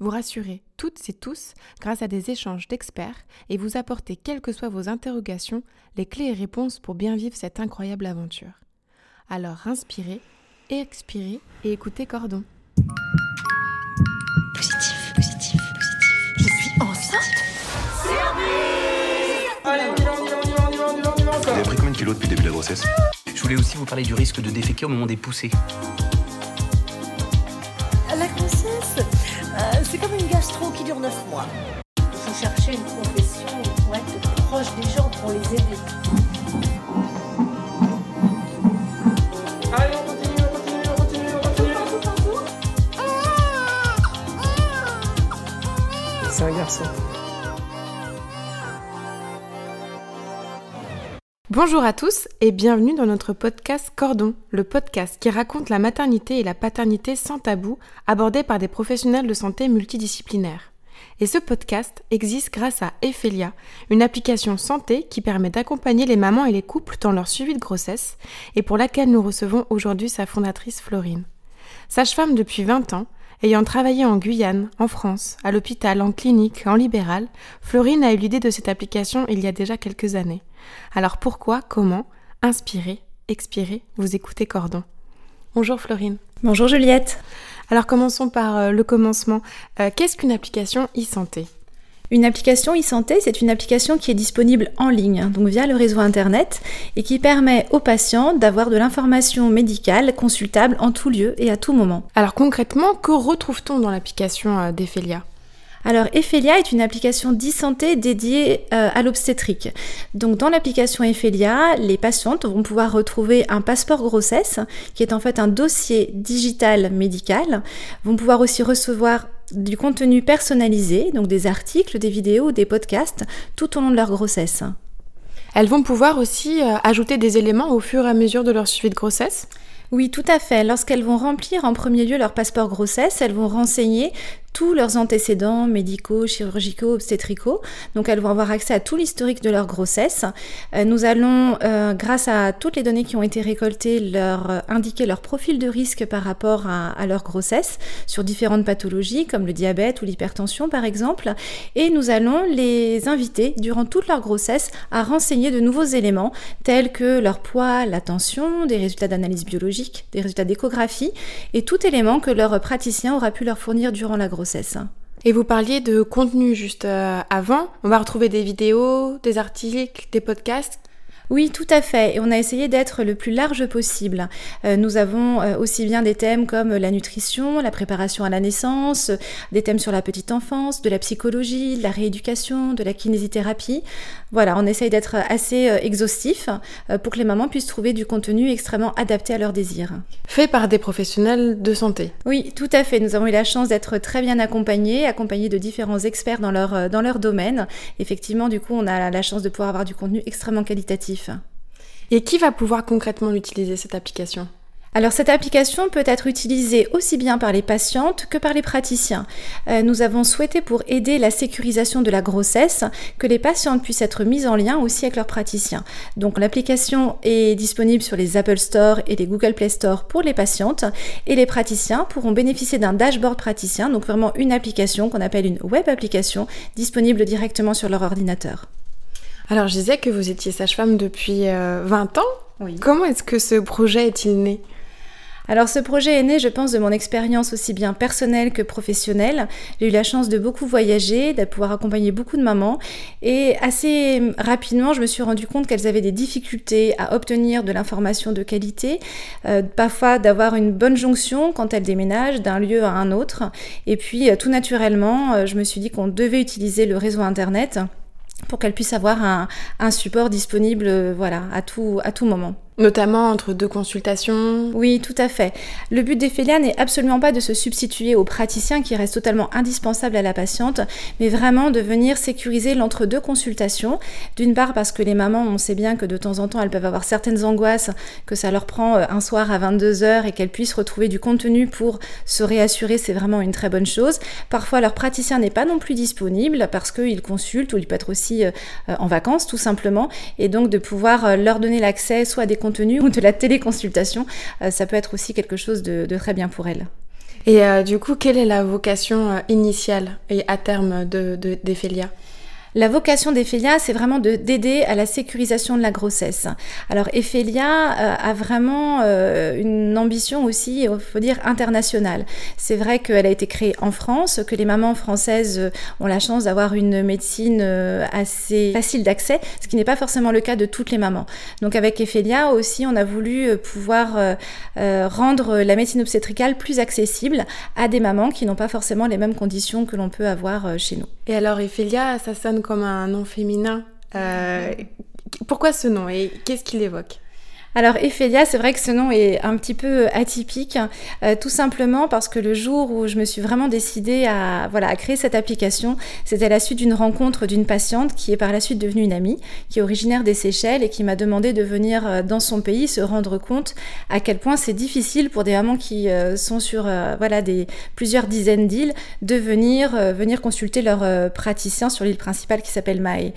Vous rassurer toutes et tous grâce à des échanges d'experts et vous apporter, quelles que soient vos interrogations, les clés et réponses pour bien vivre cette incroyable aventure. Alors inspirez, expirez et écoutez Cordon. Positif, positif, positif. Je suis enceinte Allez, on y va, on y va, on y va, on y va, on y va, on y va Vous avez pris combien de kilos depuis le début de la grossesse? Je voulais aussi vous parler du risque de déféquer au moment des poussées. Euh, c'est comme une gastro qui dure 9 mois. Il faut chercher une profession pour être proche des gens, pour les aider. Allez, on continue, on continue, on continue, on continue. C'est un garçon. Bonjour à tous et bienvenue dans notre podcast Cordon, le podcast qui raconte la maternité et la paternité sans tabou, abordés par des professionnels de santé multidisciplinaires. Et ce podcast existe grâce à Ephelia, une application santé qui permet d'accompagner les mamans et les couples dans leur suivi de grossesse et pour laquelle nous recevons aujourd'hui sa fondatrice Florine. Sage-femme depuis 20 ans, Ayant travaillé en Guyane, en France, à l'hôpital, en clinique, en libéral, Florine a eu l'idée de cette application il y a déjà quelques années. Alors pourquoi, comment Inspirer, expirer, vous écoutez Cordon. Bonjour Florine. Bonjour Juliette. Alors commençons par euh, le commencement. Euh, Qu'est-ce qu'une application e-santé? Une application e-santé, c'est une application qui est disponible en ligne, donc via le réseau Internet, et qui permet aux patients d'avoir de l'information médicale consultable en tout lieu et à tout moment. Alors concrètement, que retrouve-t-on dans l'application euh, d'Ephelia? Alors, Ephelia est une application d'e-santé dédiée euh, à l'obstétrique. Donc, dans l'application Ephelia, les patientes vont pouvoir retrouver un passeport grossesse, qui est en fait un dossier digital médical, vont pouvoir aussi recevoir du contenu personnalisé, donc des articles, des vidéos, des podcasts, tout au long de leur grossesse. Elles vont pouvoir aussi euh, ajouter des éléments au fur et à mesure de leur suivi de grossesse? Oui, tout à fait. Lorsqu'elles vont remplir en premier lieu leur passeport grossesse, elles vont renseigner tous leurs antécédents médicaux, chirurgicaux, obstétricaux. Donc elles vont avoir accès à tout l'historique de leur grossesse. Euh, nous allons, euh, grâce à toutes les données qui ont été récoltées, leur euh, indiquer leur profil de risque par rapport à, à, leur grossesse sur différentes pathologies comme le diabète ou l'hypertension par exemple. Et nous allons les inviter durant toute leur grossesse à renseigner de nouveaux éléments tels que leur poids, la tension, des résultats d'analyse biologique, des résultats d'échographie et tout élément que leur praticien aura pu leur fournir durant la grossesse. Et vous parliez de contenu juste euh, avant. On va retrouver des vidéos, des articles, des podcasts. Oui, tout à fait. Et on a essayé d'être le plus large possible. Euh, nous avons euh, aussi bien des thèmes comme la nutrition, la préparation à la naissance, des thèmes sur la petite enfance, de la psychologie, de la rééducation, de la kinésithérapie. Voilà, on essaye d'être assez euh, exhaustif pour que les mamans puissent trouver du contenu extrêmement adapté à leurs désirs. Fait par des professionnels de santé. Oui, tout à fait. Nous avons eu la chance d'être très bien accompagnés, accompagnés de différents experts dans leur, dans leur domaine. Effectivement, du coup, on a la chance de pouvoir avoir du contenu extrêmement qualitatif. Et qui va pouvoir concrètement utiliser cette application? Alors cette application peut être utilisée aussi bien par les patientes que par les praticiens. Euh, nous avons souhaité pour aider la sécurisation de la grossesse que les patientes puissent être mises en lien aussi avec leurs praticiens. Donc l'application est disponible sur les Apple Store et les Google Play Store pour les patientes et les praticiens pourront bénéficier d'un dashboard praticien, donc vraiment une application qu'on appelle une web application disponible directement sur leur ordinateur. Alors je disais que vous étiez sage-femme depuis euh, 20 ans. Oui. Comment est-ce que ce projet est-il né? Alors ce projet est né, je pense, de mon expérience aussi bien personnelle que professionnelle. J'ai eu la chance de beaucoup voyager, de pouvoir accompagner beaucoup de mamans et assez rapidement, je me suis rendu compte qu'elles avaient des difficultés à obtenir de l'information de qualité, euh, parfois d'avoir une bonne jonction quand elles déménagent d'un lieu à un autre. Et puis euh, tout naturellement, euh, je me suis dit qu'on devait utiliser le réseau Internet pour qu'elles puissent avoir un, un support disponible voilà, à, tout, à tout moment. Notamment entre deux consultations. Oui, tout à fait. Le but d'Ephelia n'est absolument pas de se substituer au praticien qui reste totalement indispensable à la patiente, mais vraiment de venir sécuriser l'entre-deux consultations. D'une part parce que les mamans, on sait bien que de temps en temps, elles peuvent avoir certaines angoisses, que ça leur prend euh, un soir à 22h et qu'elles puissent retrouver du contenu pour se réassurer, c'est vraiment une très bonne chose. Parfois, leur praticien n'est pas non plus disponible parce qu'il consulte ou il peut être aussi euh, en vacances tout simplement, et donc de pouvoir euh, leur donner l'accès soit à des ou de la téléconsultation, euh, ça peut être aussi quelque chose de, très bien pour elle. Et euh, du coup, quelle est la vocation euh, initiale et à terme de, la vocation d'Ephelia, c'est vraiment de d'aider à la sécurisation de la grossesse. Alors Ephelia euh, a vraiment euh, une ambition aussi, il faut dire, internationale. C'est vrai qu'elle a été créée en France, que les mamans françaises euh, ont la chance d'avoir une médecine assez facile d'accès, ce qui n'est pas forcément le cas de toutes les mamans. Donc avec Ephelia aussi, on a voulu pouvoir rendre la médecine obstétricale plus accessible à des mamans qui n'ont pas forcément les mêmes conditions que l'on peut avoir chez nous. Et alors Ephelia, ça sonne comme un nom féminin. Euh, pourquoi ce nom et qu'est-ce qu'il évoque? Alors Ephelia, c'est vrai que ce nom est un petit peu atypique, euh, tout simplement parce que le jour où je me suis vraiment décidée à, voilà, à créer cette application, c'était à la suite d'une rencontre d'une patiente qui est par la suite devenue une amie, qui est originaire des Seychelles et qui m'a demandé de venir euh, dans son pays se rendre compte à quel point c'est difficile pour des mamans qui euh, sont sur voilà, des, plusieurs dizaines d'îles de venir, venir consulter leur praticien sur l'île principale qui s'appelle Maé.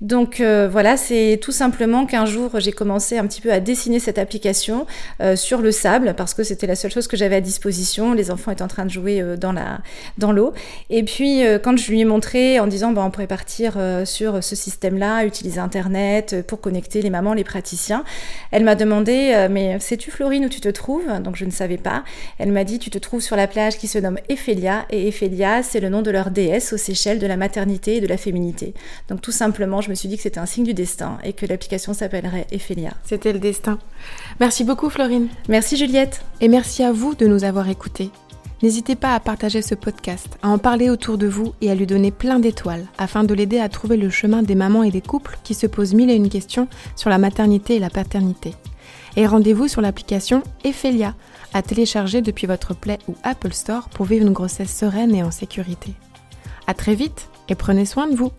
Donc voilà, c'est tout simplement qu'un jour j'ai commencé un petit peu à décider cette application euh, sur le sable parce que c'était la seule chose que j'avais à disposition. Les enfants étaient en train de jouer euh, dans la dans l'eau. Et puis euh, quand je lui ai montré en disant bah, on pourrait partir sur ce système-là, utiliser Internet pour connecter les mamans, les praticiens, elle m'a demandé mais sais-tu Florine où tu te trouves? Donc je ne savais pas. Elle m'a dit tu te trouves sur la plage qui se nomme Ephelia et Ephelia c'est le nom de leur déesse aux Seychelles de la maternité et de la féminité. Donc tout simplement je me suis dit que c'était un signe du destin et que l'application s'appellerait Ephelia. C'était le destin. Merci beaucoup Florine. Merci Juliette. Et merci à vous de nous avoir écoutés. N'hésitez pas à partager ce podcast, à en parler autour de vous et à lui donner plein d'étoiles afin de l'aider à trouver le chemin des mamans et des couples qui se posent mille et une questions sur la maternité et la paternité. Et rendez-vous sur l'application Ephelia à télécharger depuis votre Play ou Apple Store pour vivre une grossesse sereine et en sécurité. À très vite et prenez soin de vous.